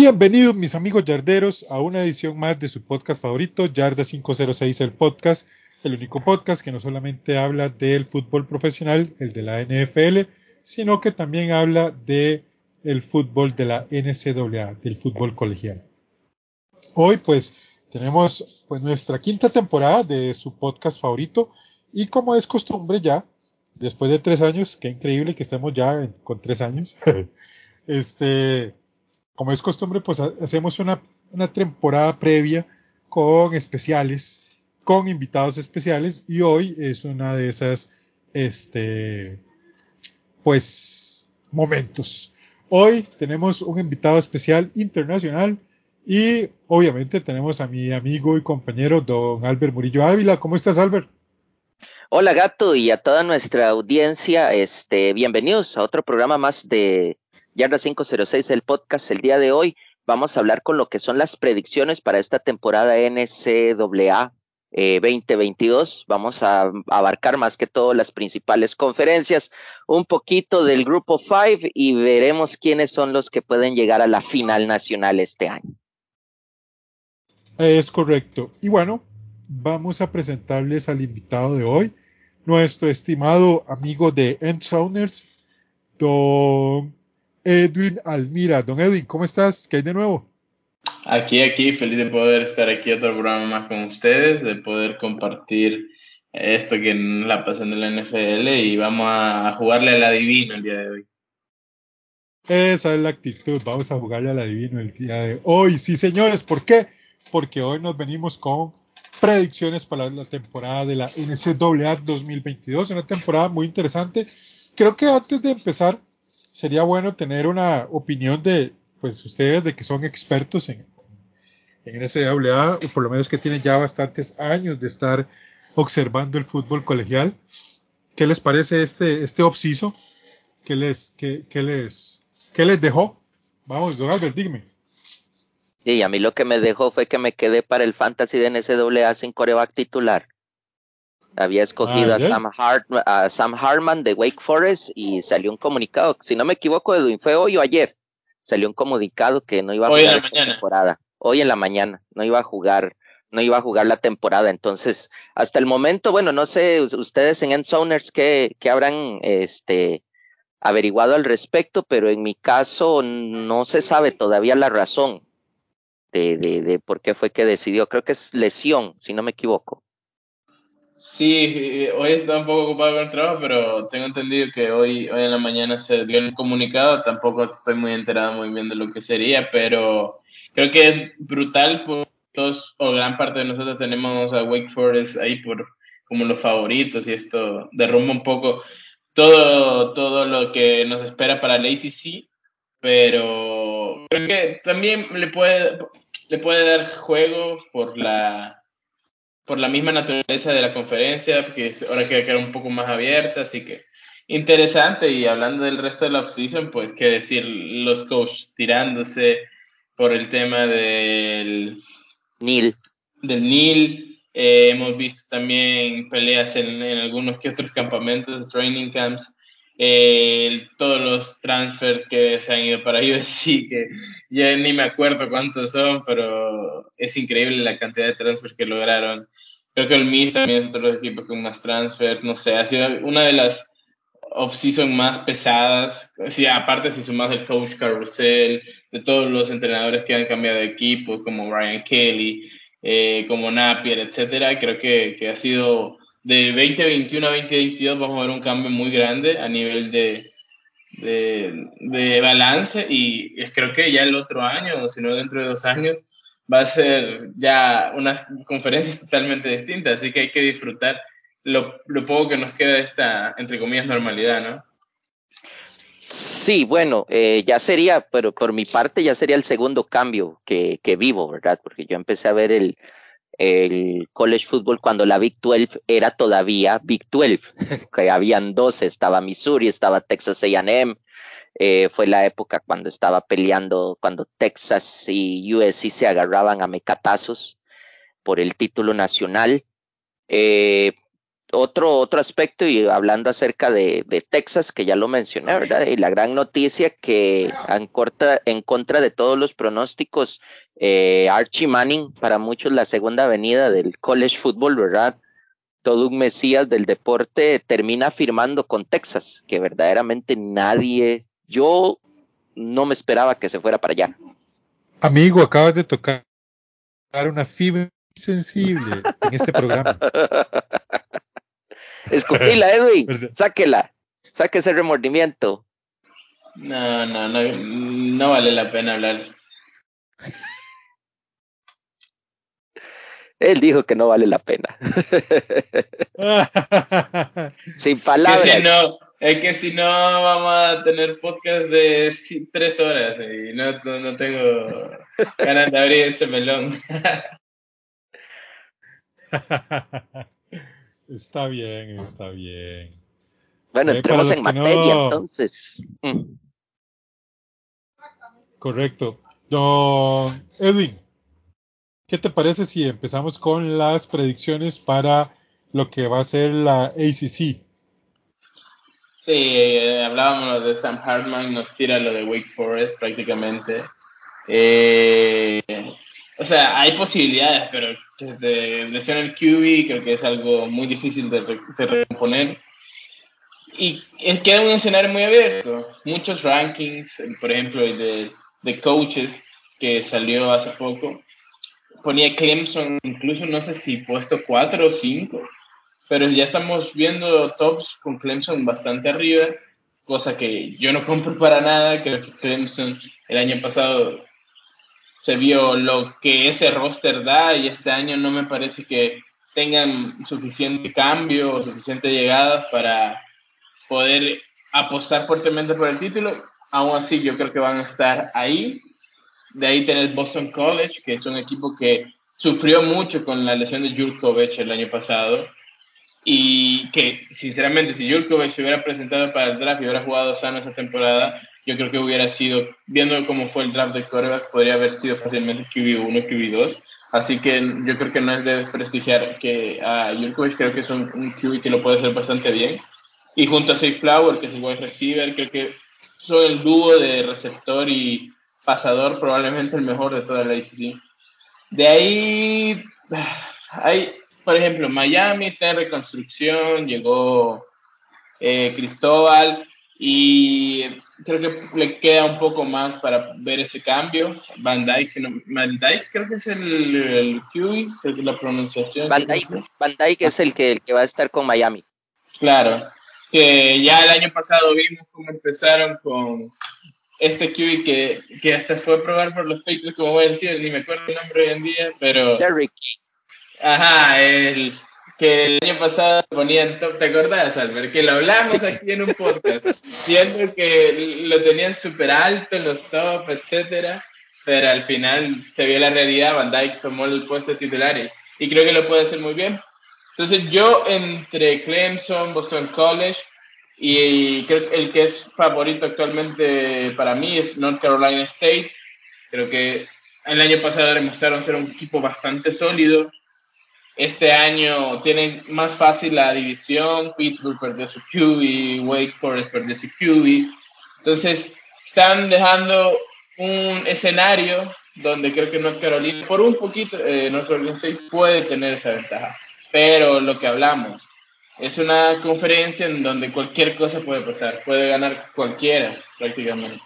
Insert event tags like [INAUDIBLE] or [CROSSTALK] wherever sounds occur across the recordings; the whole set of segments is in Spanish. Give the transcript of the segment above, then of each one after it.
Bienvenidos mis amigos yarderos a una edición más de su podcast favorito, Yarda 506 el podcast, el único podcast que no solamente habla del fútbol profesional, el de la NFL, sino que también habla de fútbol de la NCAA, del fútbol colegial. Hoy pues tenemos pues nuestra quinta temporada de su podcast favorito y como es costumbre ya, después de tres años, qué increíble que estemos ya con tres años, [LAUGHS] este, como es costumbre pues hacemos una, temporada previa con especiales, con invitados especiales y hoy es una de esas, este, pues momentos. Hoy tenemos un invitado especial internacional y obviamente tenemos a mi amigo y compañero don Albert Murillo Ávila. ¿Cómo estás, Albert? Hola, gato, y a toda nuestra audiencia, este, bienvenidos a otro programa más de Yarda 506, el podcast. El día de hoy vamos a hablar con lo que son las predicciones para esta temporada NCAA 2022. Eh, vamos a abarcar más que todo las principales conferencias, un poquito del grupo 5 y veremos quiénes son los que pueden llegar a la final nacional este año. Es correcto. Y bueno, vamos a presentarles al invitado de hoy, nuestro estimado amigo de Endzowners, don Edwin Almira. Don Edwin, ¿cómo estás? ¿Qué hay de nuevo? Aquí, aquí, feliz de poder estar aquí otro programa más con ustedes, de poder compartir esto que la pasan en la NFL y vamos a jugarle al adivino el día de hoy. Esa es la actitud, vamos a jugarle al adivino el día de hoy. Sí, señores, ¿por qué? Porque hoy nos venimos con predicciones para la temporada de la NCAA 2022, una temporada muy interesante. Creo que antes de empezar, sería bueno tener una opinión de, pues, ustedes de que son expertos en, en NCAA, o por lo menos que tienen ya bastantes años de estar observando el fútbol colegial. ¿Qué les parece este, este obsiso? ¿Qué les, qué, qué les, qué les dejó? Vamos, don Albert, dígame. Sí, a mí lo que me dejó fue que me quedé para el fantasy de NCAA sin coreback titular. Había escogido ah, a, Sam Hart, a, Sam Hartman de Wake Forest y salió un comunicado, si no me equivoco, Edwin, fue hoy o ayer, salió un comunicado que no iba a jugar esta temporada. Hoy en la mañana, no iba a jugar, no iba a jugar la temporada. Entonces, hasta el momento, bueno, no sé ustedes en Endzoners qué, qué habrán este, averiguado al respecto, pero en mi caso no se sabe todavía la razón de, de, de por qué fue que decidió. Creo que es lesión, si no me equivoco. Sí, hoy está un poco ocupado con el trabajo, pero tengo entendido que hoy, hoy en la mañana se dio un comunicado. Tampoco estoy muy enterado muy bien de lo que sería, pero creo que es brutal. Por todos, o gran parte de nosotros tenemos a Wake Forest ahí por como los favoritos y esto derrumba un poco todo, todo lo que nos espera para la ACC, pero creo que también le puede, le puede dar juego por la por la misma naturaleza de la conferencia, que ahora quiere quedar un poco más abierta, así que interesante. Y hablando del resto de la offseason, pues qué decir, los coaches tirándose por el tema del Nil. Del Nil. Eh, hemos visto también peleas en, algunos que otros campamentos, training camps. Eh, todos los transfers que se han ido para [LAUGHS] USC, que ya ni me acuerdo cuántos son, pero es increíble la cantidad de transfers que lograron Creo que el MIS también es otro equipo con más transfers, no sé, ha sido una de las off-season más pesadas. Sí, aparte, si sumas el coach Carousel, de todos los entrenadores que han cambiado de equipo, como Ryan Kelly, eh, como Napier, etcétera, creo que, que, ha sido de 2021 a 2022 vamos a ver un cambio muy grande a nivel de, de, de balance y creo que ya el otro año, o si no dentro de dos años, va a ser ya unas conferencias [LAUGHS] totalmente distintas, así que hay que disfrutar lo, lo poco que nos queda de esta, entre comillas, normalidad, ¿no? Sí, bueno, eh, ya sería, pero por mi parte ya sería el segundo cambio que, que vivo, ¿verdad? Porque yo empecé a ver el, el college football cuando la Big 12 era todavía Big 12, [LAUGHS] que habían dos, estaba Missouri, estaba Texas AM, eh, fue la época cuando estaba peleando, cuando Texas y USC se agarraban a mecatazos por el título nacional. Eh, otro, otro aspecto, y hablando acerca de, de, Texas, que ya lo mencioné, ¿verdad? Y la gran noticia que en, corta, en contra de todos los pronósticos, eh, Archie Manning, para muchos la segunda avenida del college football, ¿verdad? Todo un mesías del deporte termina firmando con Texas, que verdaderamente nadie, yo no me esperaba que se fuera para allá. Amigo, acabas de tocar una fibra sensible en este programa. [LAUGHS] Escupila, Edwin. [LAUGHS] Sáquela. Saque ese remordimiento. No, no, no, no vale la pena hablar. Él dijo que no vale la pena. [LAUGHS] Sin palabras. Que si no, es que si no vamos a tener podcast de tres horas y no, no, no tengo ganas de abrir ese melón. [LAUGHS] Está bien, está bien. Bueno, entremos en materia entonces. Mm. Correcto. Don Edwin, ¿qué te parece si empezamos con las predicciones para lo que va a ser la ACC? Sí, eh, hablábamos de Sam Hartman, nos tira lo de Wake Forest prácticamente. Eh, o sea, hay posibilidades, pero de lesión el QB creo que es algo muy difícil de, de recomponer. Y queda un escenario muy abierto. Muchos rankings, por ejemplo, de, de coaches que salió hace poco, ponía Clemson incluso no sé si puesto 4 o 5, pero ya estamos viendo tops con Clemson bastante arriba, cosa que yo no compro para nada. Creo que Clemson el año pasado se vio lo que ese roster da y este año no me parece que tengan suficiente cambio o suficiente llegada para poder apostar fuertemente por el título. Aún así, yo creo que van a estar ahí. De ahí tenés Boston College, que es un equipo que sufrió mucho con la lesión de Jurkovic el año pasado. Y que, sinceramente, si Jurkovic se hubiera presentado para el draft y hubiera jugado sano esa temporada, yo creo que hubiera sido, viendo cómo fue el draft de quarterback, podría haber sido fácilmente QB1, QB2. Así que yo creo que no es de desprestigiar que a Jurkovic creo que es un, un, QB que lo puede hacer bastante bien. Y junto a Safe Flower, que es el buen receiver, creo que son el dúo de receptor y pasador, probablemente el mejor de toda la ACC. De ahí, hay, por ejemplo, Miami está en reconstrucción, llegó eh, Cristóbal, y creo que le queda un poco más para ver ese cambio. Van Dyke, sino, Van Dyke creo que es el, el QB, creo que la pronunciación. Van Dyke, Van Dyke es el que, el que va a estar con Miami. Claro, que ya el año pasado vimos cómo empezaron con este QB que, que hasta fue a probar por los Patriots, como voy a decir, ni me acuerdo el nombre hoy en día, pero... Derrick. Ajá, el que el año pasado ponían top, ¿te acordás, Albert? Que lo hablamos aquí en un podcast, siendo que lo tenían súper alto en los top, etcétera, pero al final se vio la realidad, Van Dyke tomó el puesto titular y, y creo que lo puede hacer muy bien. Entonces yo entre Clemson, Boston College y creo que el que es favorito actualmente para mí es North Carolina State. Creo que el año pasado demostraron ser un equipo bastante sólido, este año tienen más fácil la división, Pittsburgh perdió su QB, Wake Forest perdió su QB. Entonces, están dejando un escenario donde creo que North Carolina, por un poquito, eh, North Carolina puede tener esa ventaja. Pero lo que hablamos, es una conferencia en donde cualquier cosa puede pasar, puede ganar cualquiera prácticamente.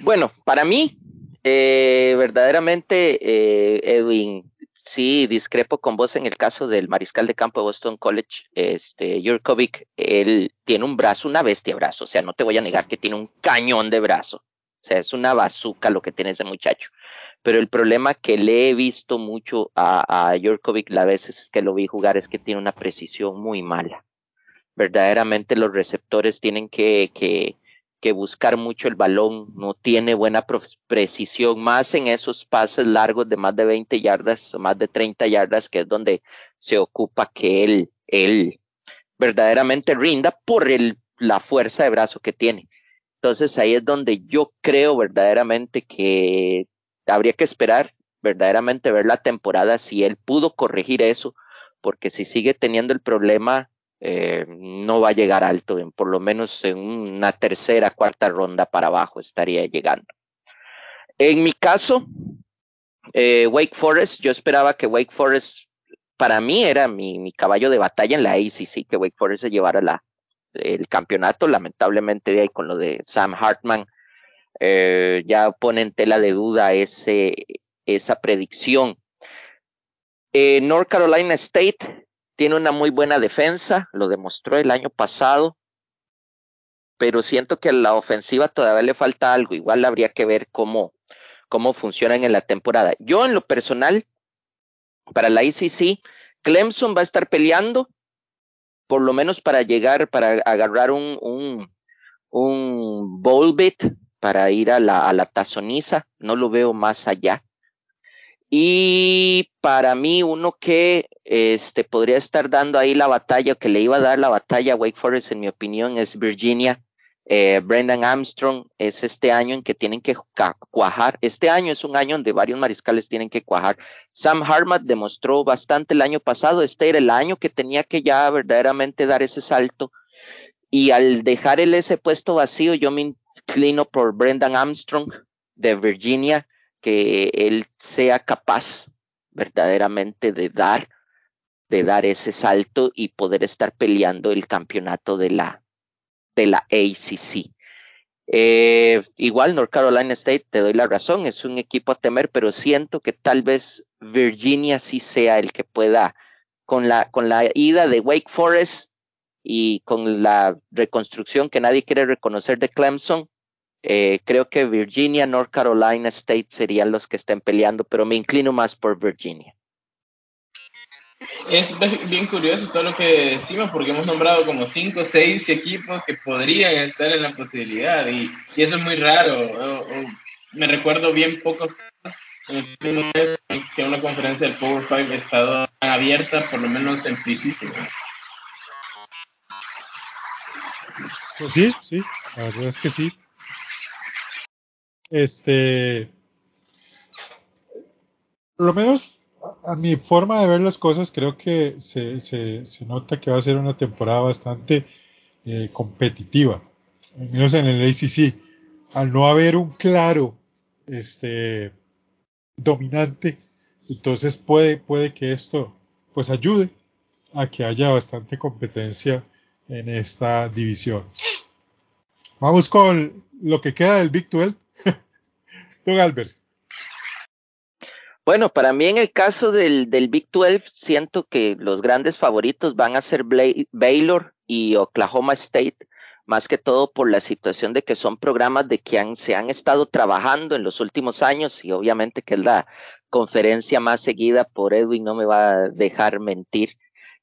Bueno, para mí, eh, verdaderamente, eh, Edwin, sí discrepo con vos en el caso del mariscal de campo de Boston College, este Jurkovic, él tiene un brazo, una bestia brazo, o sea, no te voy a negar que tiene un cañón de brazo, o sea, es una bazooka lo que tiene ese muchacho. Pero el problema que le he visto mucho a, a Jurkovic las veces que lo vi jugar es que tiene una precisión muy mala. Verdaderamente los receptores tienen que, que, que buscar mucho el balón, no tiene buena precisión, más en esos pases largos de más de 20 yardas más de 30 yardas, que es donde se ocupa que él, él verdaderamente rinda por el, la fuerza de brazo que tiene. Entonces ahí es donde yo creo verdaderamente que habría que esperar verdaderamente ver la temporada si él pudo corregir eso, porque si sigue teniendo el problema eh, no va a llegar alto, por lo menos en una tercera, cuarta ronda para abajo estaría llegando. En mi caso, eh, Wake Forest, yo esperaba que Wake Forest, para mí era mi, caballo de batalla en la ACC, que Wake Forest se llevara la, el campeonato, lamentablemente de ahí con lo de Sam Hartman, eh, ya pone en tela de duda ese, esa predicción. North Carolina State, tiene una muy buena defensa, lo demostró el año pasado, pero siento que a la ofensiva todavía le falta algo. Igual habría que ver cómo, cómo funcionan en la temporada. Yo en lo personal, para la ICC, Clemson va a estar peleando, por lo menos para llegar, para agarrar un, un, un bowl bit, para ir a la, a la tazoniza. No lo veo más allá. Y para mí, uno que este, podría estar dando ahí la batalla, que le iba a dar la batalla a Wake Forest, en mi opinión, es Virginia. Eh, Brendan Armstrong es este año en que tienen que cuajar. Este año es un año donde varios mariscales tienen que cuajar. Sam Harmat demostró bastante el año pasado. Este era el año que tenía que ya verdaderamente dar ese salto. Y al dejar el ese puesto vacío, yo me inclino por Brendan Armstrong de Virginia que él sea capaz verdaderamente de dar, de dar ese salto y poder estar peleando el campeonato de la, de la ACC. Eh, igual North Carolina State, te doy la razón, es un equipo a temer, pero siento que tal vez Virginia sí sea el que pueda, con la, con la ida de Wake Forest y con la reconstrucción que nadie quiere reconocer de Clemson, eh, creo que Virginia, North Carolina State serían los que estén peleando, pero me inclino más por Virginia. Es bien curioso todo lo que decimos porque hemos nombrado como cinco o seis equipos que podrían estar en la posibilidad y, eso es muy raro. me recuerdo bien pocos en que una conferencia del Power Five ha estado abierta, por lo menos en físico. Pues sí, sí, la verdad es que sí. Este, por lo menos a, mi forma de ver las cosas, creo que se, se, se nota que va a ser una temporada bastante eh, competitiva, al menos en el ACC. Al no haber un claro este, dominante, entonces puede, puede que esto pues ayude a que haya bastante competencia en esta división. Vamos con lo que queda del Big 12. Don Albert. Bueno, para mí en el caso del, del, Big 12, siento que los grandes favoritos van a ser Baylor y Oklahoma State, más que todo por la situación de que son programas de que se han estado trabajando en los últimos años y obviamente que es la conferencia más seguida por Edwin, no me va a dejar mentir.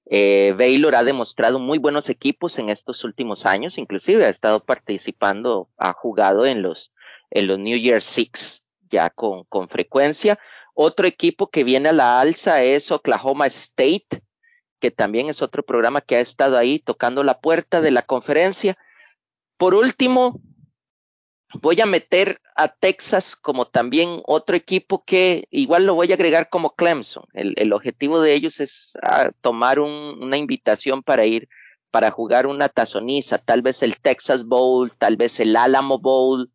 Eh, Baylor ha demostrado muy buenos equipos en estos últimos años, inclusive ha estado participando, ha jugado en los en los New Year Six ya con, con frecuencia. Otro equipo que viene a la alza es Oklahoma State, que también es otro programa que ha estado ahí tocando la puerta de la conferencia. Por último, voy a meter a Texas como también otro equipo que igual lo voy a agregar como Clemson. El, el objetivo de ellos es ah, tomar un, una invitación para ir, para jugar una tazoniza, tal vez el Texas Bowl, tal vez el Alamo Bowl,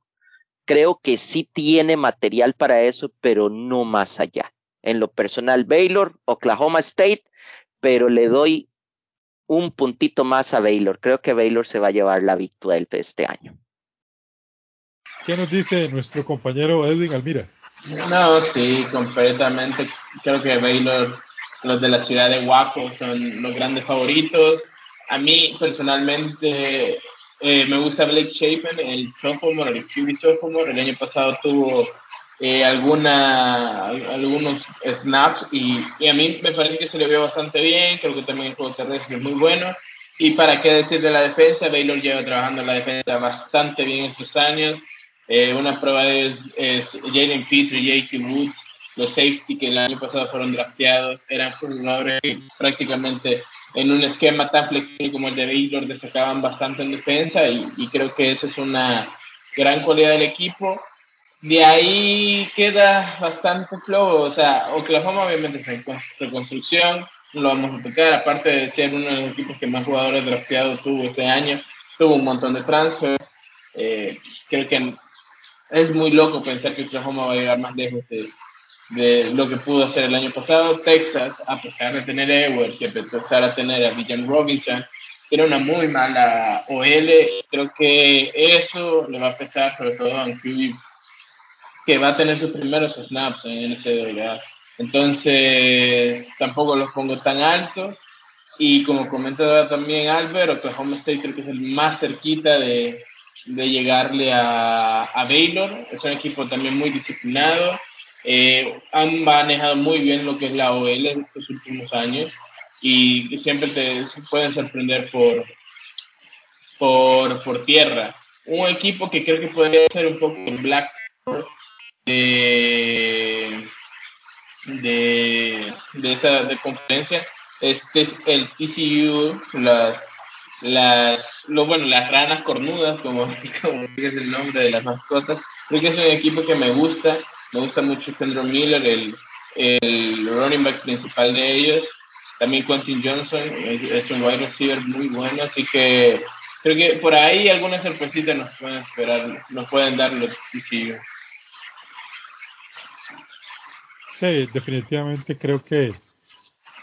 creo que sí tiene material para eso, pero no más allá. En lo personal, Baylor, Oklahoma State, pero le doy un puntito más a Baylor. Creo que Baylor se va a llevar la victoria este año. ¿Qué nos dice nuestro compañero Edwin Almira? No, sí, completamente. Creo que Baylor, los de la ciudad de Waco son los grandes favoritos. A mí personalmente eh, me gusta Blake Chapin, el sophomore, el QB sophomore. El año pasado tuvo eh, alguna, algunos snaps y, y, a mí me parece que se le vio bastante bien. Creo que también el juego terrestre es muy bueno. Y para qué decir de la defensa, Baylor lleva trabajando en la defensa bastante bien estos años. Eh, una prueba es, es Jalen Petrie, J.K. Woods, los safety que el año pasado fueron drafteados, eran jugadores prácticamente en un esquema tan flexible como el de Baylor destacaban bastante en defensa y, y creo que esa es una gran cualidad del equipo. De ahí queda bastante flow, o sea, Oklahoma obviamente está en reconstrucción, lo vamos a tocar, aparte de ser uno de los equipos que más jugadores drafteados tuvo este año, tuvo un montón de transfers, eh, creo que es muy loco pensar que Oklahoma va a llegar más lejos de, de lo que pudo hacer el año pasado. Texas, a pesar de tener Edwards y a pesar de tener a Villan Robinson, tiene una muy mala OL. Creo que eso le va a pesar, sobre todo a QB que va a tener sus primeros snaps en NCAA. Entonces, tampoco los pongo tan alto. Y como comentaba también Albert, Oklahoma State creo que es el más cerquita de, de llegarle a, a, Baylor. Es un equipo también muy disciplinado. Eh, han manejado muy bien lo que es la OL en estos últimos años y siempre te pueden sorprender por, por, por tierra. Un equipo que creo que podría ser un poco el Black de, de, de esta de conferencia. Este es el TCU, las las, lo, bueno, las ranas cornudas, como, [LAUGHS] como es el nombre de las mascotas. Creo que es un equipo que me gusta, me gusta mucho Kendra Miller, el, el running back principal de ellos. También Quentin Johnson es, un wide receiver muy bueno, así que creo que por ahí algunas sorpresitas nos pueden esperar, nos pueden dar los TCU. Sí, definitivamente creo que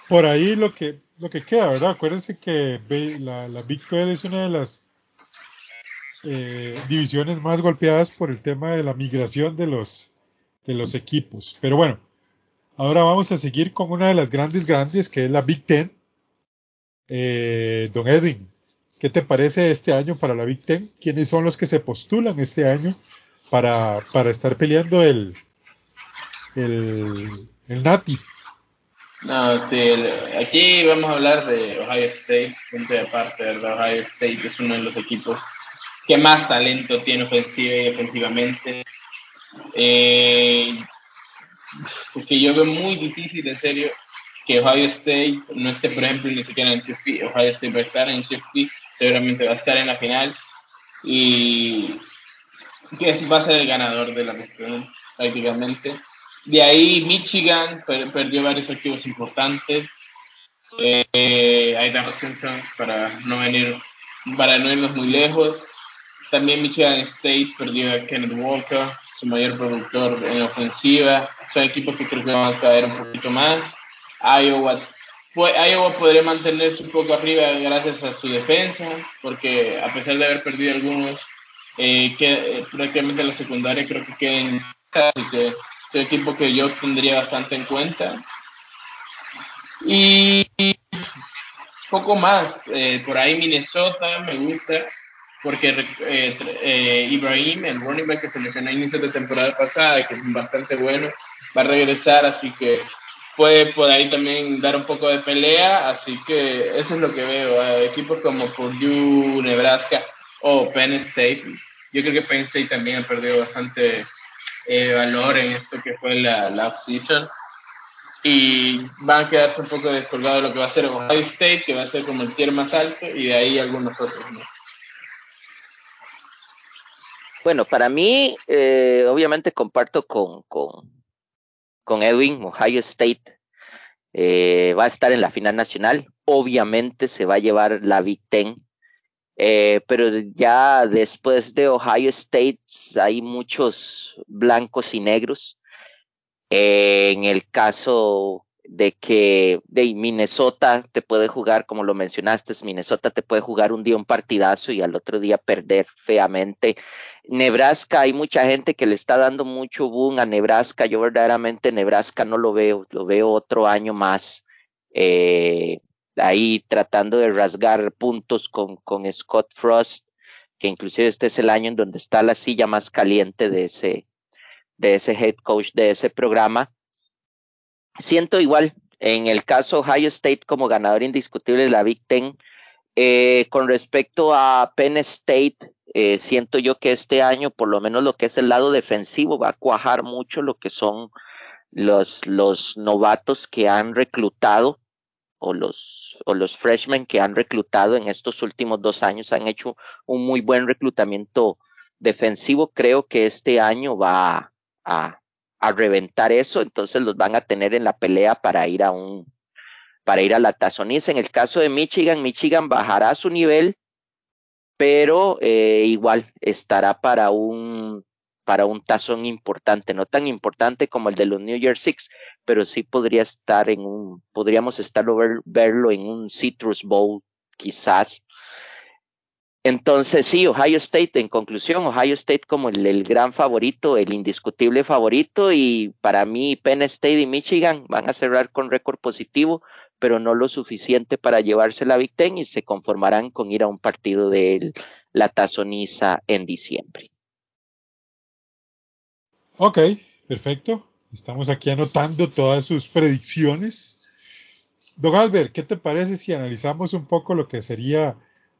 por ahí lo que lo que queda, ¿verdad? Acuérdense que la, la Big 12 es una de las eh, divisiones más golpeadas por el tema de la migración de los, de los equipos. Pero bueno, ahora vamos a seguir con una de las grandes, grandes, que es la Big Ten. Eh, don Edwin, ¿qué te parece este año para la Big Ten? ¿Quiénes son los que se postulan este año para, para estar peleando el, el, el Nati? No, sí, aquí vamos a hablar de Ohio State, punto de aparte, ¿verdad? Ohio State es uno de los equipos que más talento tiene ofensiva y defensivamente. Eh, porque yo veo muy difícil, en serio, que Ohio State no esté, por ejemplo, ni siquiera en CFP. Ohio State va a estar en CFP, seguramente va a estar en la final y que va a ser el ganador de la cuestión, prácticamente. De ahí Michigan per perdió varios activos importantes. Eh, Aidan Hutchinson para no venir, para no irnos muy lejos. También Michigan State perdió a Kenneth Walker, su mayor productor en ofensiva. Son equipos que creo que van a caer un poquito más. Iowa, pues, Iowa podría mantenerse un poco arriba gracias a su defensa, porque a pesar de haber perdido algunos, eh, que, eh, prácticamente la secundaria creo que queden así que es un equipo que yo tendría bastante en cuenta. Y poco más, eh, por ahí Minnesota me gusta, porque eh, eh, Ibrahim, el running back que se lesionó a inicio de temporada pasada, que es bastante bueno, va a regresar, así que puede por ahí también dar un poco de pelea, así que eso es lo que veo. equipos como Purdue, Nebraska o Penn State, yo creo que Penn State también ha perdido bastante eh, valor en esto que fue la, la season y van a quedarse un poco descolgados de lo que va a ser Ohio State, que va a ser como el tier más alto, y de ahí algunos otros. ¿no? Bueno, para mí, eh, obviamente comparto con, con, Edwin, Ohio State. Eh, va a estar en la final nacional, obviamente se va a llevar la Big Ten, eh, pero ya después de Ohio State hay muchos blancos y negros. Eh, en el caso de que de Minnesota te puede jugar, como lo mencionaste, Minnesota te puede jugar un día un partidazo y al otro día perder feamente. Nebraska, hay mucha gente que le está dando mucho boom a Nebraska. Yo verdaderamente Nebraska no lo veo, lo veo otro año más. Eh, ahí tratando de rasgar puntos con, con Scott Frost, que inclusive este es el año en donde está la silla más caliente de ese, de ese head coach de ese programa siento igual en el caso Ohio State como ganador indiscutible de la Big Ten. Eh, con respecto a Penn State, eh, siento yo que este año, por lo menos lo que es el lado defensivo, va a cuajar mucho lo que son los, los novatos que han reclutado o los, o los freshmen que han reclutado en estos últimos dos años han hecho un muy buen reclutamiento defensivo. Creo que este año va a, a reventar eso, entonces los van a tener en la pelea para ir a un para ir a la tazoniza. En el caso de Michigan, Michigan bajará su nivel, pero eh, igual estará para un para un tazón importante, no tan importante como el de los New Year Six, pero sí podría estar en un, podríamos estarlo verlo en un Citrus Bowl, quizás, entonces, sí, Ohio State, en conclusión, Ohio State como el, gran favorito, el indiscutible favorito, y para mí Penn State y Michigan van a cerrar con récord positivo, pero no lo suficiente para llevarse la Big Ten y se conformarán con ir a un partido de la tazoniza en diciembre. Ok, perfecto. Estamos aquí anotando todas sus predicciones. Don Albert, ¿qué te parece si analizamos un poco lo que sería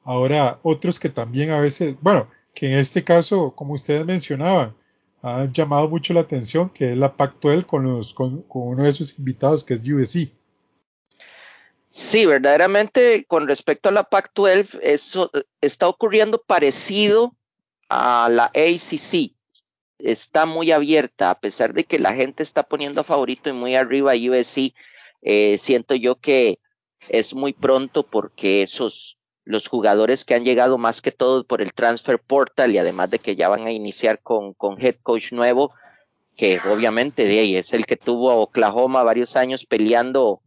Ahora, otros que también a veces, bueno, que en este caso, como ustedes mencionaban, han llamado mucho la atención, que es la Pac-12 con, los, con, uno de sus invitados, que es USC. Sí, verdaderamente con respecto a la Pac-12, eso está ocurriendo parecido a la ACC. Está muy abierta, a pesar de que la gente está poniendo a favorito y muy arriba a USC. Eh, siento yo que es muy pronto porque esos los jugadores que han llegado más que todo por el transfer portal y además de que ya van a iniciar con, con head coach nuevo, que obviamente de ahí es el que tuvo a Oklahoma varios años peleando,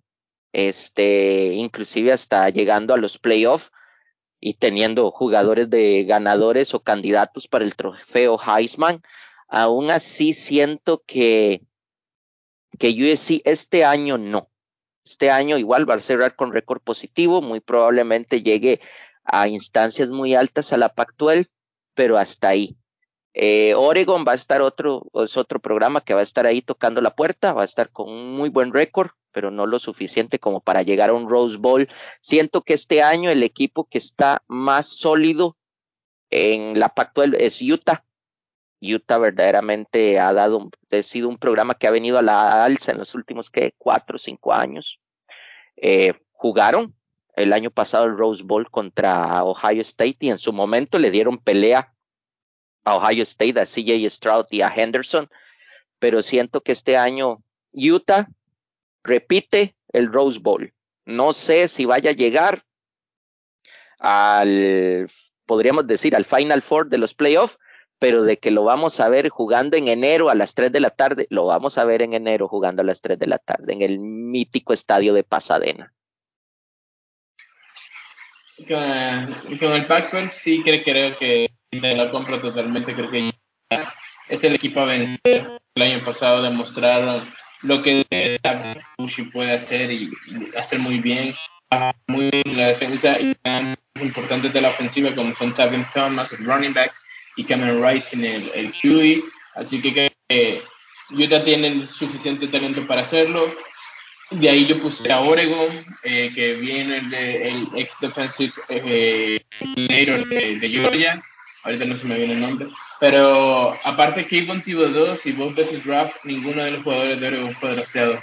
este, inclusive hasta llegando a los playoffs y teniendo jugadores de ganadores o candidatos para el trofeo Heisman. Aún así siento que, que USC este año no. Este año igual va a cerrar con récord positivo, muy probablemente llegue a instancias muy altas a la Pac-12, pero hasta ahí. Eh, Oregon va a estar otro, es otro programa que va a estar ahí tocando la puerta, va a estar con un muy buen récord, pero no lo suficiente como para llegar a un Rose Bowl. Siento que este año el equipo que está más sólido en la Pac-12 es Utah. Utah verdaderamente ha dado, ha sido un programa que ha venido a la alza en los últimos ¿qué? cuatro o cinco años. Eh, jugaron el año pasado el Rose Bowl contra Ohio State y en su momento le dieron pelea a Ohio State, a CJ Stroud y a Henderson, pero siento que este año Utah repite el Rose Bowl. No sé si vaya a llegar al, podríamos decir, al Final Four de los playoffs, pero de que lo vamos a ver jugando en enero a las 3 de la tarde, lo vamos a ver en enero jugando a las 3 de la tarde en el mítico estadio de Pasadena. Con, el Pac-12 sí creo, que me la totalmente, creo que es el equipo a vencer. El año pasado demostraron lo que Bushi puede hacer y hacer muy bien. Muy bien la defensa y importantes de la ofensiva como son Tavin Thomas, el running back, y Cameron Rice en el, el QE. Así que que Utah tiene suficiente talento para hacerlo. De ahí yo puse a Oregon, eh, que viene el, de, el ex defensive eh, de, Georgia. Ahorita no se me viene el nombre. Pero aparte Kevin 2 y ves el draft, ninguno de los jugadores de Oregon fue drafteado.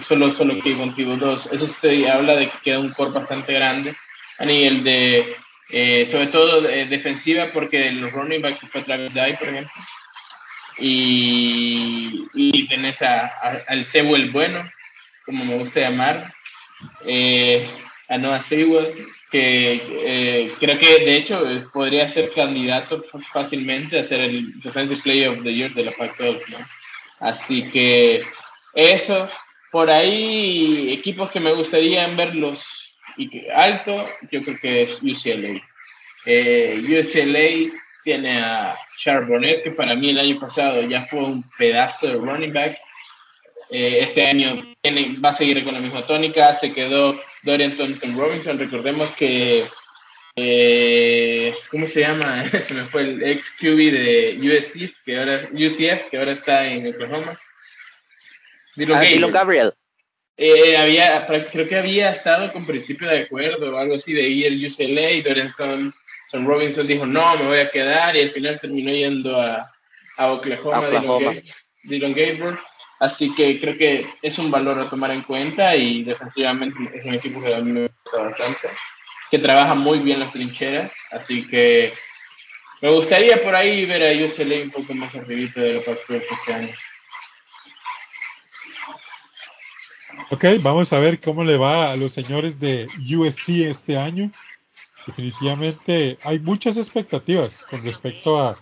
solo solo Kevin 2. Eso te habla de que queda un core bastante grande a nivel de eh, sobre todo eh, defensiva porque los running backs fue Travis Dye, por ejemplo. Y, y tenés al Cebu el bueno, como me gusta llamar, eh, a Noah Sewell, que eh, creo que de hecho podría ser candidato fácilmente a ser el Defensive Player of the Year de la Pac-12. Así que eso, por ahí, equipos que me gustaría verlos y que, alto, yo creo que es UCLA. Eh, UCLA tiene a Charbonnet, que para mí el año pasado ya fue un pedazo de running back. Eh, este año va a seguir con la misma tónica. Se quedó Dorian Thompson Robinson. Recordemos que, eh, ¿cómo se llama? [LAUGHS] se me fue el ex QB de USC, que ahora, UCF, que ahora está en Oklahoma. Dylan, Gabriel. Eh, había, creo que había estado con principio de acuerdo o algo así de ir al UCLA y Dorian Thompson Robinson dijo no, me voy a quedar y al final terminó yendo a, a Oklahoma, Oklahoma. Dylan Gabriel. Así que creo que es un valor a tomar en cuenta y defensivamente es un equipo que a mí me gusta bastante, que trabaja muy bien las trincheras, así que me gustaría por ahí ver a UCLA un poco más arribita de lo que este año. Ok, vamos a ver cómo le va a los señores de USC este año. Definitivamente hay muchas expectativas con respecto a,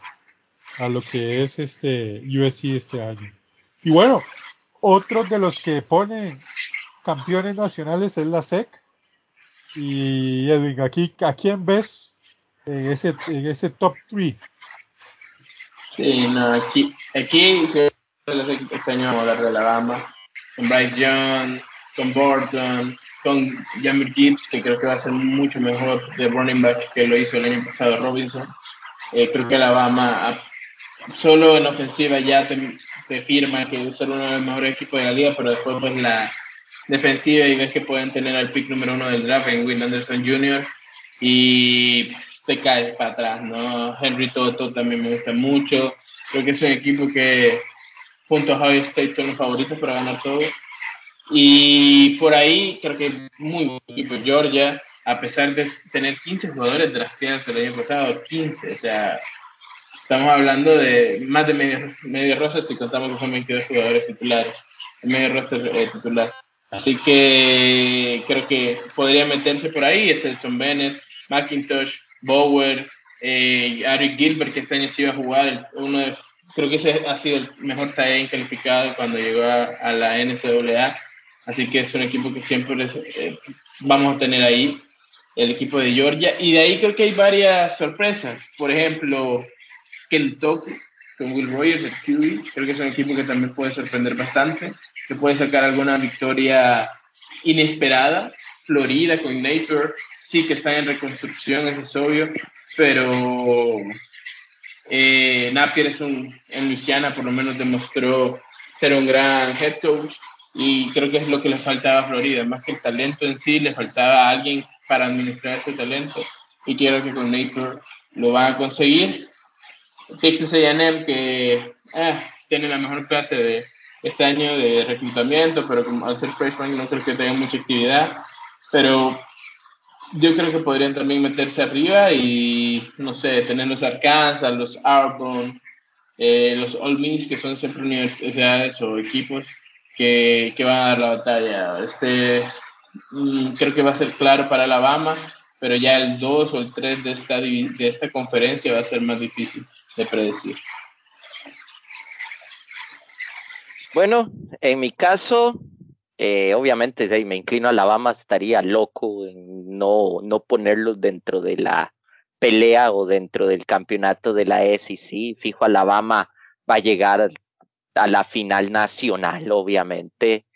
a lo que es este USC este año. Y bueno, otro de los que ponen campeones nacionales es la SEC. Y Edwin, aquí, ¿a quién ves en ese, en ese top 3? Sí, no, aquí, aquí este año a hablar de con Bryce Young, con Burton, con Jamir Gibbs, que creo que va a ser mucho mejor de running back que lo hizo el año pasado Robinson. Eh, creo que Alabama solo en ofensiva ya te, firma que es uno de los mejores equipos de la liga, pero después pues la defensiva y ves que pueden tener al pick número uno del draft en Will Anderson Jr. y pues, te caes para atrás, ¿no? Henry Toto también me gusta mucho. Creo que es un equipo que junto a Ohio State son los favoritos para ganar todo. Y por ahí creo que muy buen equipo. Georgia, a pesar de tener 15 jugadores drafteados el año pasado, 15, o sea, Estamos hablando de más de medio, medio roster si contamos que son 22 jugadores titulares, medio roster eh, titular. Así que creo que podría meterse por ahí. Es Elson Bennett, McIntosh, Bowers, eh, Ari Gilbert, que este año sí iba a jugar. Uno de, creo que ese ha sido el mejor TAE calificado cuando llegó a, la NCAA. Así que es un equipo que siempre eh, vamos a tener ahí, el equipo de Georgia. Y de ahí creo que hay varias sorpresas. Por ejemplo, Kentucky con Will Rogers de QB. Creo que es un equipo que también puede sorprender bastante, que puede sacar alguna victoria inesperada. Florida con Napier, sí que están en reconstrucción, eso es obvio, pero eh, Napier es un, en Luisiana por lo menos demostró ser un gran head coach y creo que es lo que le faltaba a Florida, más que el talento en sí, le faltaba a alguien para administrar ese talento y quiero que con Napier lo van a conseguir. Texas A&M que eh, tiene la mejor clase de este año de reclutamiento, pero como al ser freshman no creo que tenga mucha actividad, pero yo creo que podrían también meterse arriba y, no sé, tener los Arkansas, los Arbonne, eh, los All Miss, que son siempre universidades o equipos que, que, van a dar la batalla. Este, mm, creo que va a ser claro para Alabama, pero ya el 2 o el 3 de esta, de esta conferencia va a ser más difícil de predecir. Bueno, en mi caso, eh, obviamente me inclino a Alabama, estaría loco en no, no ponerlos dentro de la pelea o dentro del campeonato de la SEC. Fijo, Alabama va a llegar a la final nacional, obviamente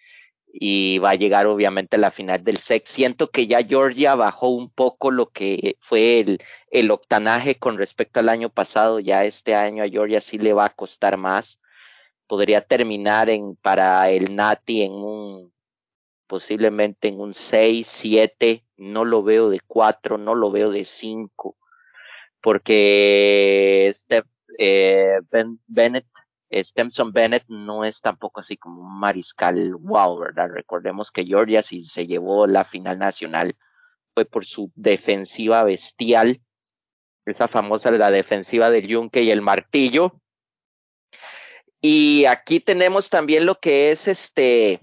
y va a llegar obviamente a la final del SEC. Siento que ya Georgia bajó un poco lo que fue el, el octanaje con respecto al año pasado. Ya este año a Georgia sí le va a costar más. Podría terminar en para el Nati en un posiblemente en un 6, 7, no lo veo de 4, no lo veo de 5, porque este, eh, ben, Bennett Stemson Bennett no es tampoco así como un mariscal wow, ¿verdad? Recordemos que Georgia si se llevó la final nacional fue por su defensiva bestial, esa famosa la defensiva del yunque y el martillo. Y aquí tenemos también lo que es este,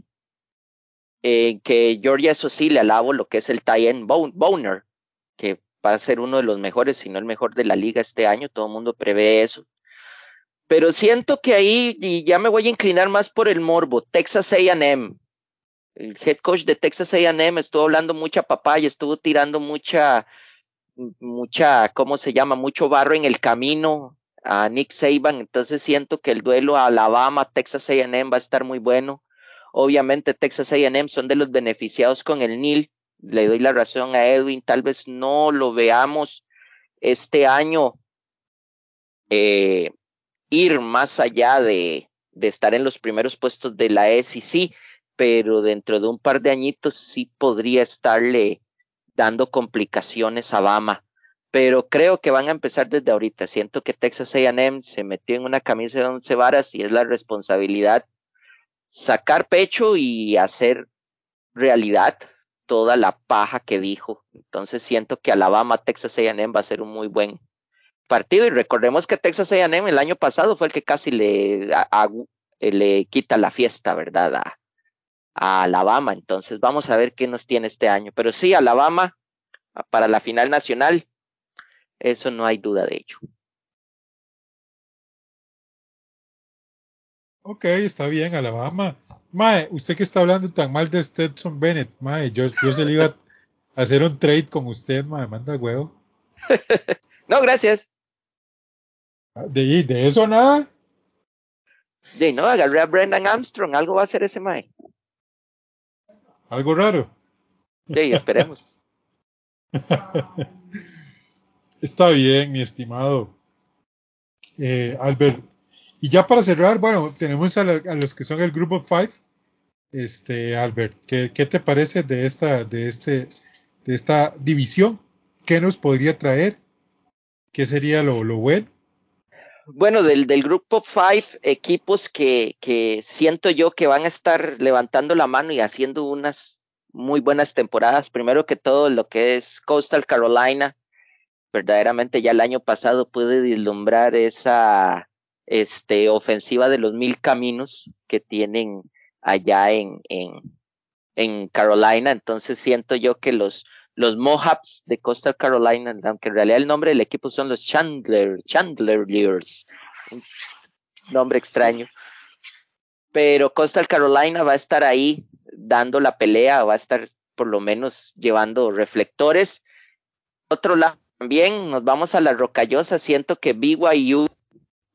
eh, que Georgia eso sí le alabo lo que es el Tyen Boner, que va a ser uno de los mejores, si no el mejor de la liga este año, todo el mundo prevé eso pero siento que ahí, y ya me voy a inclinar más por el morbo, Texas AM. el head coach de Texas A&M estuvo hablando mucha papaya, estuvo tirando mucha, mucha, ¿cómo se llama? Mucho barro en el camino a Nick Saban, entonces siento que el duelo a Alabama, Texas A&M va a estar muy bueno. Obviamente Texas A&M son de los beneficiados con el NIL. Le doy la razón a Edwin, tal vez no lo veamos este año eh, ir más allá de, de estar en los primeros puestos de la SEC, pero dentro de un par de añitos sí podría estarle dando complicaciones a Bama. Pero creo que van a empezar desde ahorita. Siento que Texas AM se metió en una camisa de once varas y es la responsabilidad sacar pecho y hacer realidad toda la paja que dijo. Entonces siento que Alabama, Texas AM va a ser un muy buen partido. Y recordemos que Texas AM el año pasado fue el que casi le, le quita la fiesta, ¿verdad? A, a Alabama. Entonces vamos a ver qué nos tiene este año. Pero sí, Alabama para la final nacional, eso no hay duda de ello. Ok, está bien, Alabama. Mae, usted que está hablando tan mal de Stetson Bennett, mae, yo, yo se le iba a hacer un trade con usted, mae, manda huevo. [LAUGHS] no, gracias. De, de eso nada. De no, agarré a Brendan Armstrong, algo va a hacer ese mae. Algo raro. Sí, esperemos. [LAUGHS] Está bien, mi estimado. Eh, Albert. Y ya para cerrar, bueno, tenemos a, los que son el grupo Five. Este, Albert, ¿qué, ¿qué, te parece de esta, de este, de esta división? ¿Qué nos podría traer? ¿Qué sería lo, bueno? Bueno, del, del grupo Five, equipos que, que siento yo que van a estar levantando la mano y haciendo unas muy buenas temporadas. Primero que todo, lo que es Coastal Carolina. Verdaderamente ya el año pasado pude vislumbrar esa este, ofensiva de los mil caminos que tienen allá en, Carolina. Entonces siento yo que los, Mohabs de Coastal Carolina, aunque en realidad el nombre del equipo son los Chandler, Chandlers, un nombre extraño. Pero Coastal Carolina va a estar ahí dando la pelea, va a estar por lo menos llevando reflectores. Otro lado también nos vamos a la rocallosa, siento que BYU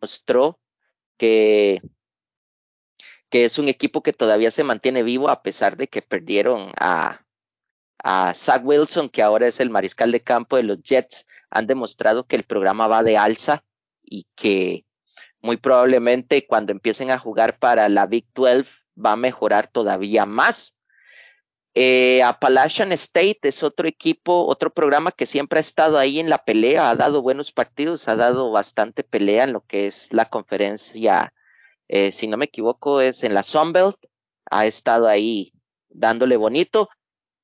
mostró que que es un equipo que todavía se mantiene vivo a pesar de que perdieron a, a Zach Wilson, que ahora es el mariscal de campo de los Jets, han demostrado que el programa va de alza y que muy probablemente cuando empiecen a jugar para la Big 12 va a mejorar todavía más. Eh, Appalachian State es otro equipo, otro programa que siempre ha estado ahí en la pelea, ha dado buenos partidos, ha dado bastante pelea en lo que es la conferencia, eh, si no me equivoco, es en la Sunbelt, ha estado ahí dándole bonito.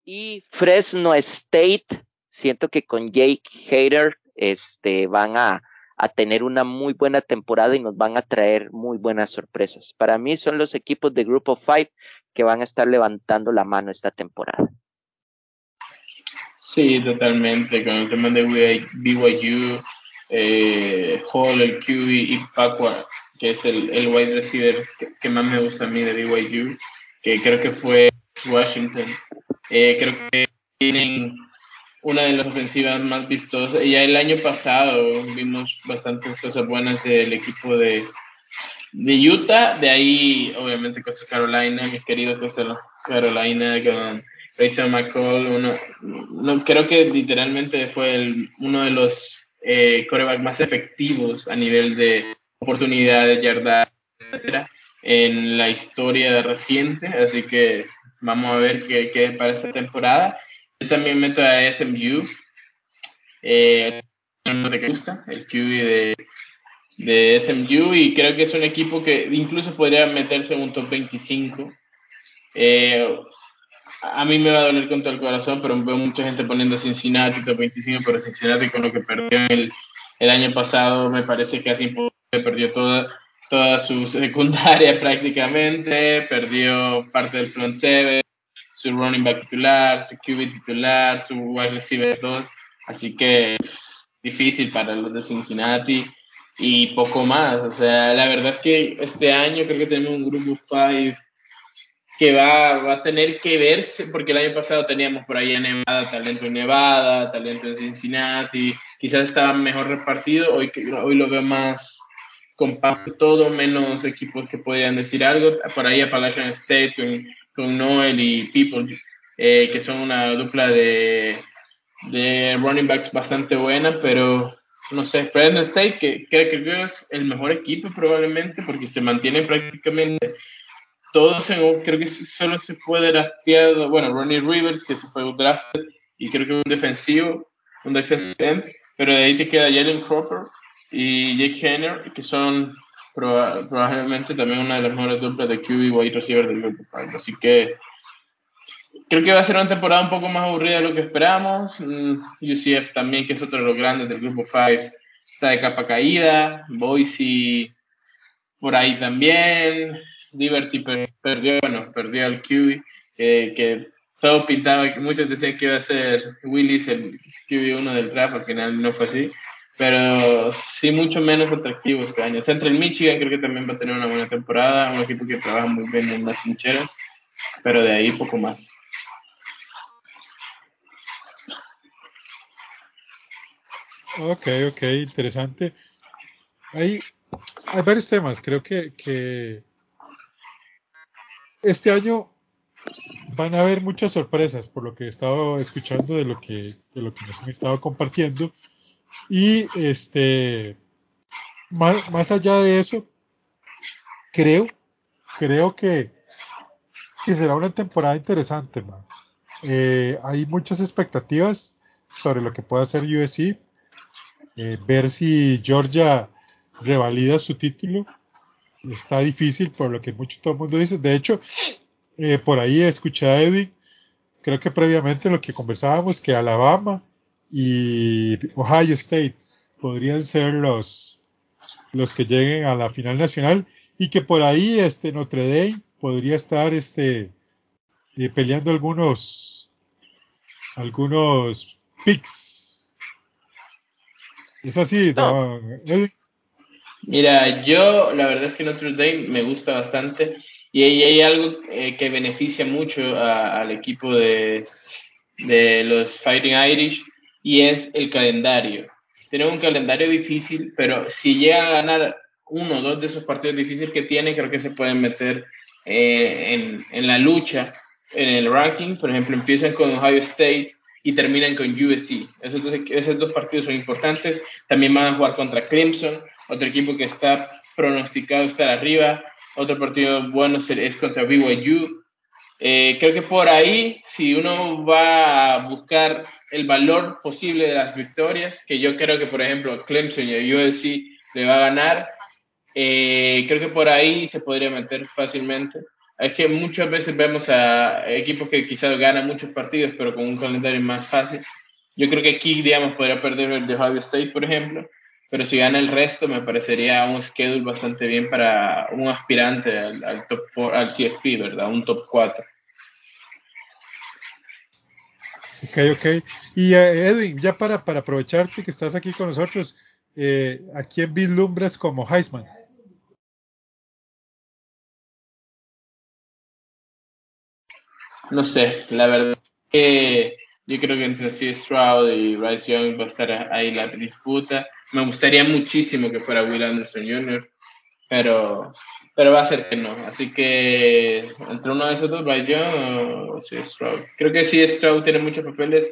Y Fresno State, siento que con Jake Hader este, van a, a tener una muy buena temporada y nos van a traer muy buenas sorpresas. Para mí son los equipos de Grupo 5 que van a estar levantando la mano esta temporada. Sí, totalmente. Con el tema de BYU, eh, Hall, el QB y Pacua, que es el, el wide receiver que, más me gusta a mí de BYU, que creo que fue Washington. Eh, creo que tienen una de las ofensivas más vistosas. Ya el año pasado vimos bastantes cosas buenas del equipo de, de Utah. De ahí, obviamente, Costa Carolina, mi querido Costa Carolina con Grayson McCall. Uno, no, creo que literalmente fue uno de los eh, corebacks más efectivos a nivel de oportunidades, yardas, etcétera, en la historia reciente. Así que Vamos a ver qué, qué para esta temporada. Yo también meto a SMU. Eh, te gusta, el QB de, de SMU y creo que es un equipo que incluso podría meterse en un top 25. Eh, a mí me va a doler con todo el corazón, pero veo mucha gente poniendo Cincinnati top 25, pero Cincinnati con lo que perdió el, el año pasado me parece casi perdió toda, toda su secundaria [LAUGHS] prácticamente, perdió parte del front seven, su running back titular, su QB titular, su wide receiver 2, así que difícil para los de Cincinnati y poco más, o sea, la verdad que este año creo que tenemos un grupo 5 que va, va, a tener que verse, porque el año pasado teníamos por ahí en Nevada, talento en Nevada, talento en Cincinnati, quizás estaba mejor repartido, hoy, hoy lo veo más compacto todo, menos equipos que podrían decir algo, por ahí Appalachian State con, Noel y People, eh, que son una dupla de, de running backs bastante buena, pero no sé, Fresno State, que creo que es el mejor equipo probablemente, porque se mantiene prácticamente todos creo que solo se fue drafteado, bueno, Ronnie Rivers, que se fue drafted, y creo que un defensivo, un defensive pero de ahí te queda Jalen Cropper y Jake Henner, que son probablemente también una de las mejores duplas de QB wide receiver del grupo Así que creo que va a ser una temporada un poco más aburrida de lo que esperamos. Mm, UCF también, que es otro de los grandes del grupo 5, está de capa caída. Boise por ahí también. Liberty perdió, bueno, perdió al QB, que todo pintaba, que muchos decían que iba a ser Willis el QB1 del draft, al final no fue así, pero sí mucho menos atractivo este año. Central Michigan creo que también va a tener una buena temporada, un equipo que trabaja muy bien en las trincheras, pero de ahí poco más. Ok, ok, interesante. Hay, hay varios temas, creo que, que este año van a haber muchas sorpresas por lo que he estado escuchando de lo que, de lo que nos han estado compartiendo. Y este, más, más allá de eso, creo, creo que, que será una temporada interesante, eh, hay muchas expectativas sobre lo que pueda hacer USC. Eh, ver si Georgia revalida su título está difícil por lo que mucho todo el mundo dice. De hecho, eh, por ahí escuché a Edwin, creo que previamente lo que conversábamos, que Alabama y Ohio State podrían ser los, los que lleguen a la final nacional y que por ahí este Notre Dame podría estar este eh, peleando algunos algunos picks. Es así, Edwin. Mira, yo la verdad es que Notre Dame me gusta bastante y hay, algo eh, que beneficia mucho al equipo de, de los Fighting Irish y es el calendario. Tienen un calendario difícil, pero si llega a ganar uno o dos de esos partidos difíciles que tiene, creo que se pueden meter eh, en, en, la lucha, en el ranking. Por ejemplo, empiezan con Ohio State y terminan con USC. Esos dos, esos dos partidos son importantes. También van a jugar contra Clemson, otro equipo que está pronosticado estar arriba. Otro partido bueno es contra BYU. Eh, creo que por ahí, si uno va a buscar el valor posible de las victorias, que yo creo que, por ejemplo, Clemson y USC le va a ganar, eh, creo que por ahí se podría meter fácilmente. Es que muchas veces vemos a equipos que quizás ganan muchos partidos, pero con un calendario más fácil. Yo creo que aquí, digamos, podría perder el de Ohio State, por ejemplo, pero si gana el resto me parecería un schedule bastante bien para un aspirante al, top 4, al CFP, ¿verdad? Un top 4. Ok, ok. Y eh, Edwin, ya para, para aprovecharte que estás aquí con nosotros, eh, ¿a quién vislumbras como Heisman? No sé, la verdad que yo creo que entre C. Stroud y Bryce Young va a estar ahí la disputa. Me gustaría muchísimo que fuera Will Anderson Jr., pero, pero va a ser que no. Así que entre uno de esos dos, Bryce Young o C. Stroud. Creo que C. Stroud tiene muchos papeles,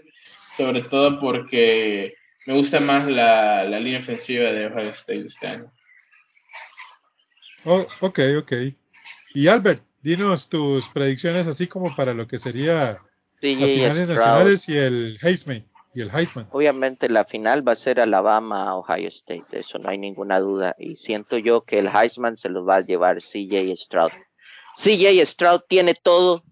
sobre todo porque me gusta más la, la línea ofensiva de Ohio State este año. Oh, ok, ok. Y Albert, dinos tus predicciones así como para lo que sería las finales nacionales y el Heisman. Y el Heisman. Obviamente la final va a ser Alabama-Ohio State, eso no hay ninguna duda. Y siento yo que el Heisman se lo va a llevar CJ Stroud. CJ Stroud tiene todo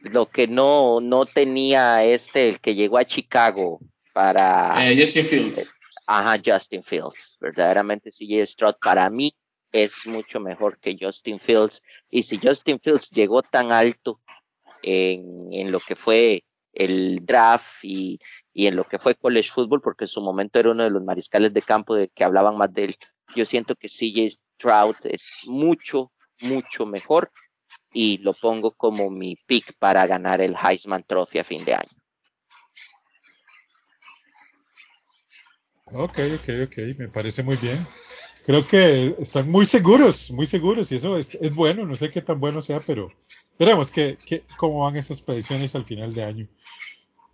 lo que no, no tenía este, el que llegó a Chicago para... Eh, Justin Fields. ajá, Justin Fields. Verdaderamente CJ Stroud para mí es mucho mejor que Justin Fields. Y si Justin Fields llegó tan alto en, en lo que fue el draft y, y, en lo que fue college football, porque en su momento era uno de los mariscales de campo de que hablaban más de él. Yo siento que CJ Stroud es mucho, mucho mejor y lo pongo como mi pick para ganar el Heisman Trophy a fin de año. Ok, ok, ok, me parece muy bien. Creo que están muy seguros, muy seguros, y eso es, bueno, no sé qué tan bueno sea, pero veremos que, cómo van esas predicciones al final de año.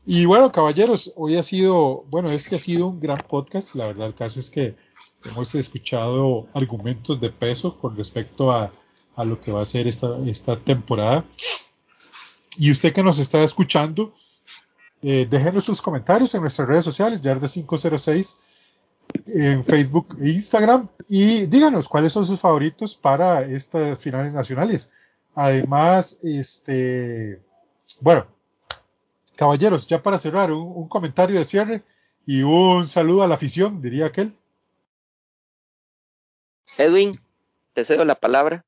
Y bueno, caballeros, hoy ha sido, bueno, este ha sido un gran podcast. La verdad, el caso es que hemos escuchado argumentos de peso con respecto a, a lo que va a ser esta, esta temporada. Y usted que nos está escuchando, eh, déjenos sus comentarios en nuestras redes sociales, Yarda506, en Facebook e Instagram, y díganos cuáles son sus favoritos para estas finales nacionales. Además, este, bueno, caballeros, ya para cerrar, un, comentario de cierre y un saludo a la afición, diría aquel. Edwin, te cedo la palabra.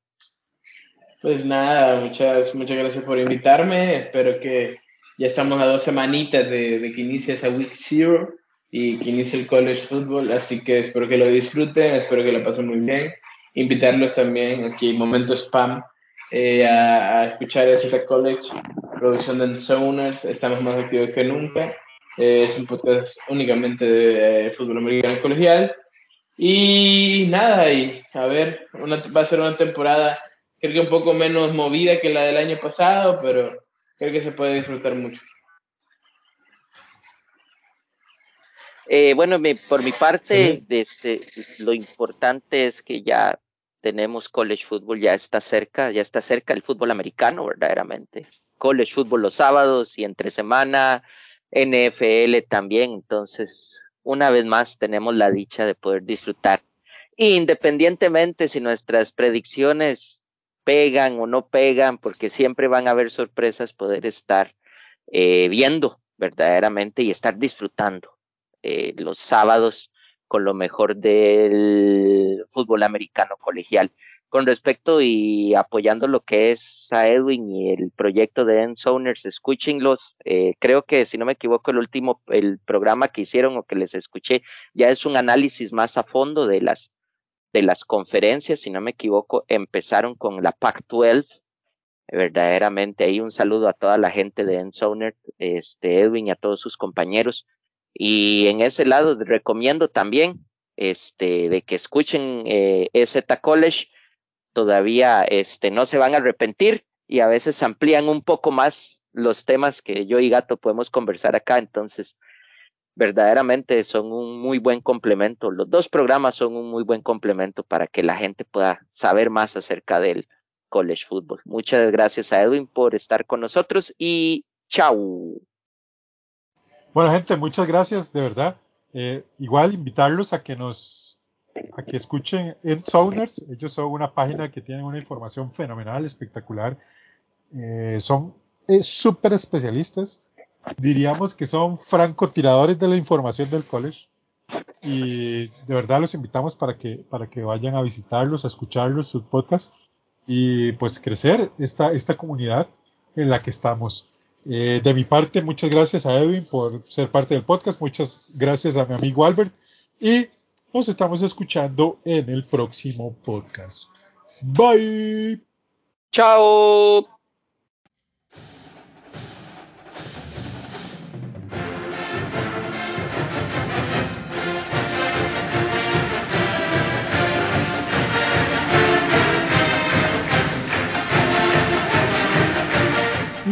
Pues nada, muchas, muchas gracias por invitarme. Espero que ya estamos a dos semanitas de, de que inicie esa Week Zero y que inicie el college football, así que espero que lo disfruten, espero que lo pasen muy bien. Invitarlos también aquí, momento spam, eh, a, a, escuchar Z College, producción de Zoners, estamos más activos que nunca. Eh, es un podcast únicamente de eh, fútbol americano colegial. Y nada, y a ver, una, va a ser una temporada creo que un poco menos movida que la del año pasado, pero creo que se puede disfrutar mucho. Eh, bueno, por mi parte, este, lo importante es que ya tenemos college football, ya está cerca, ya está cerca el fútbol americano, verdaderamente. College football los sábados y entre semana, NFL también. Entonces, una vez más, tenemos la dicha de poder disfrutar. Independientemente si nuestras predicciones pegan o no pegan, porque siempre van a haber sorpresas, poder estar eh, viendo verdaderamente y estar disfrutando eh, los sábados con lo mejor del fútbol americano colegial. Con respecto y apoyando lo que es a Edwin y el proyecto de End Owners, escúchenlos. Eh, creo que, si no me equivoco, el último, el programa que hicieron o que les escuché, ya es un análisis más a fondo de las de las conferencias, si no me equivoco, empezaron con la Pac-12. Verdaderamente, ahí un saludo a toda la gente de Ensowner, este Edwin y a todos sus compañeros. Y en ese lado recomiendo también este, de que escuchen eh, EZ College. Todavía este, no se van a arrepentir y a veces amplían un poco más los temas que yo y Gato podemos conversar acá. Entonces, verdaderamente son un muy buen complemento. Los dos programas son un muy buen complemento para que la gente pueda saber más acerca del college football. Muchas gracias a Edwin por estar con nosotros y chao. Bueno, gente, muchas gracias, de verdad. Eh, igual invitarlos a que nos a que escuchen Sounders. Ellos son una página que tienen una información fenomenal, espectacular. Eh, son eh, súper especialistas diríamos que son francotiradores de la información del college. Y de verdad los invitamos para que, para que vayan a visitarlos, a escucharlos, sus podcasts y pues crecer esta, esta comunidad en la que estamos. Eh, de mi parte, muchas gracias a Edwin por ser parte del podcast, muchas gracias a mi amigo Albert y nos estamos escuchando en el próximo podcast. Bye. Chao.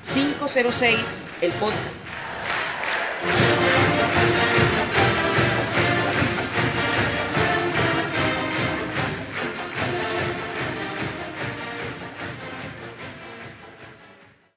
506, el podcast.